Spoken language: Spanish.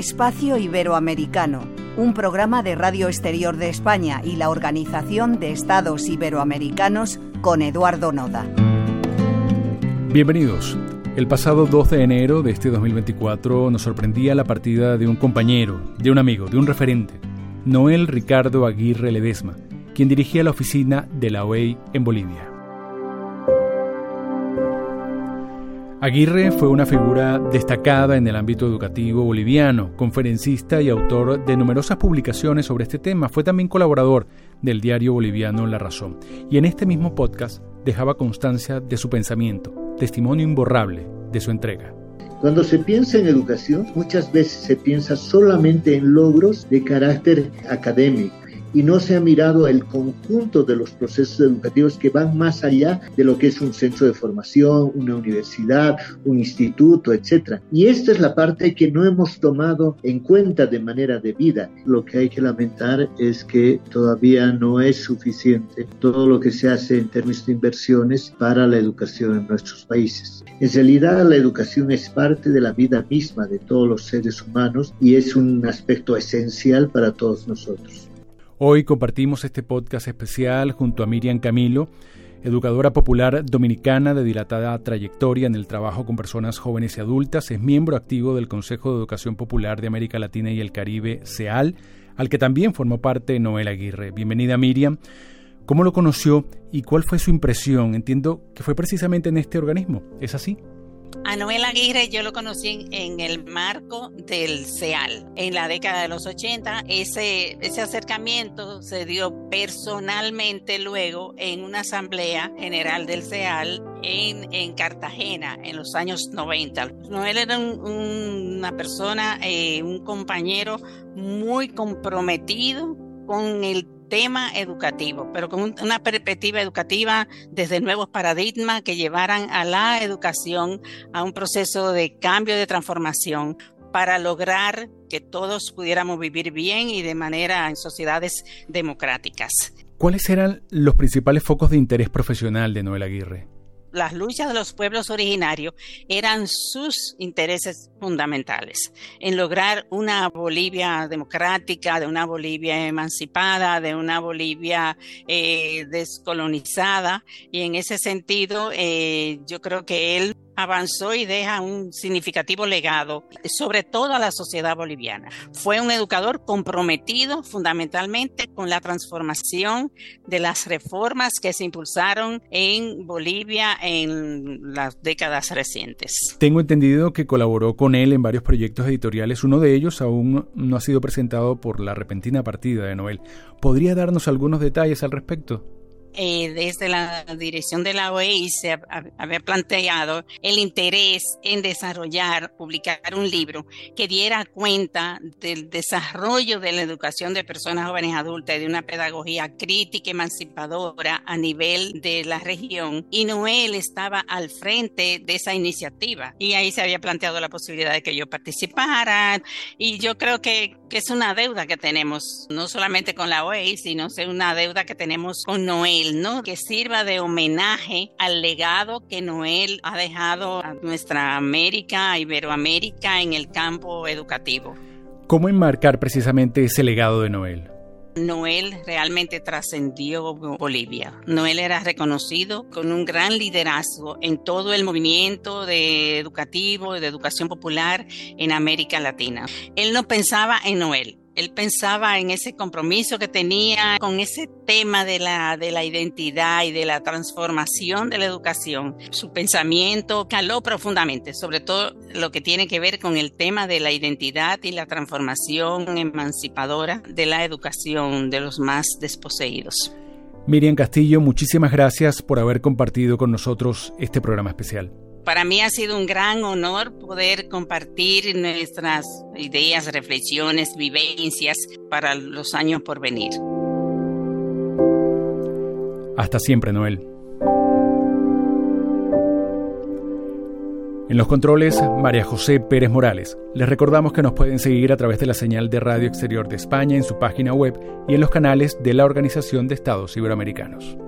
Espacio Iberoamericano, un programa de Radio Exterior de España y la Organización de Estados Iberoamericanos con Eduardo Noda. Bienvenidos. El pasado 2 de enero de este 2024 nos sorprendía la partida de un compañero, de un amigo, de un referente, Noel Ricardo Aguirre Ledesma, quien dirigía la oficina de la OEI en Bolivia. Aguirre fue una figura destacada en el ámbito educativo boliviano, conferencista y autor de numerosas publicaciones sobre este tema. Fue también colaborador del diario boliviano La Razón. Y en este mismo podcast dejaba constancia de su pensamiento, testimonio imborrable de su entrega. Cuando se piensa en educación, muchas veces se piensa solamente en logros de carácter académico y no se ha mirado el conjunto de los procesos educativos que van más allá de lo que es un centro de formación, una universidad, un instituto, etc. Y esta es la parte que no hemos tomado en cuenta de manera debida. Lo que hay que lamentar es que todavía no es suficiente todo lo que se hace en términos de inversiones para la educación en nuestros países. En realidad la educación es parte de la vida misma de todos los seres humanos y es un aspecto esencial para todos nosotros. Hoy compartimos este podcast especial junto a Miriam Camilo, educadora popular dominicana de dilatada trayectoria en el trabajo con personas jóvenes y adultas, es miembro activo del Consejo de Educación Popular de América Latina y el Caribe, CEAL, al que también formó parte Noel Aguirre. Bienvenida Miriam. ¿Cómo lo conoció y cuál fue su impresión? Entiendo que fue precisamente en este organismo. ¿Es así? A Noel Aguirre yo lo conocí en, el marco del CEAL. En la década de los 80, ese, ese acercamiento se dio personalmente luego en una asamblea general del CEAL en, en Cartagena en los años 90. Noel era una persona, eh, un compañero muy comprometido con el tema educativo, pero con una perspectiva educativa desde nuevos paradigmas que llevaran a la educación a un proceso de cambio, de transformación para lograr que todos pudiéramos vivir bien y de manera en sociedades democráticas. ¿Cuáles eran los principales focos de interés profesional de Noel Aguirre? Las luchas de los pueblos originarios eran sus intereses fundamentales en lograr una Bolivia democrática, de una Bolivia emancipada, de una Bolivia eh, descolonizada. Y en ese sentido, eh, yo creo que él avanzó y deja un significativo legado, sobre todo a la sociedad boliviana. Fue un educador comprometido fundamentalmente con la transformación de las reformas que se impulsaron en Bolivia en las décadas recientes. Tengo entendido que colaboró con él en varios proyectos editoriales. Uno de ellos aún no ha sido presentado por la repentina partida de Noel. ¿Podría darnos algunos detalles al respecto? Eh, desde la dirección de la OEI se había planteado el interés en desarrollar, publicar un libro que diera cuenta del desarrollo de la educación de personas jóvenes adultas y de una pedagogía crítica emancipadora a nivel de la región. Y Noel estaba al frente de esa iniciativa y ahí se había planteado la posibilidad de que yo participara y yo creo que, que es una deuda que tenemos, no solamente con la OEI, sino es una deuda que tenemos con Noel ¿no? Que sirva de homenaje al legado que Noel ha dejado a nuestra América, a Iberoamérica en el campo educativo. ¿Cómo enmarcar precisamente ese legado de Noel? Noel realmente trascendió Bolivia. Noel era reconocido con un gran liderazgo en todo el movimiento de educativo, de educación popular en América Latina. Él no pensaba en Noel, él pensaba en ese compromiso que tenía con ese tema de la, de la identidad y de la transformación de la educación. Su pensamiento caló profundamente, sobre todo lo que tiene que ver con el tema de la identidad y la transformación emancipadora de la educación de los más desposeídos. Miriam Castillo, muchísimas gracias por haber compartido con nosotros este programa especial. Para mí ha sido un gran honor poder compartir nuestras ideas, reflexiones, vivencias para los años por venir. Hasta siempre, Noel. En los controles, María José Pérez Morales. Les recordamos que nos pueden seguir a través de la señal de Radio Exterior de España en su página web y en los canales de la Organización de Estados Iberoamericanos.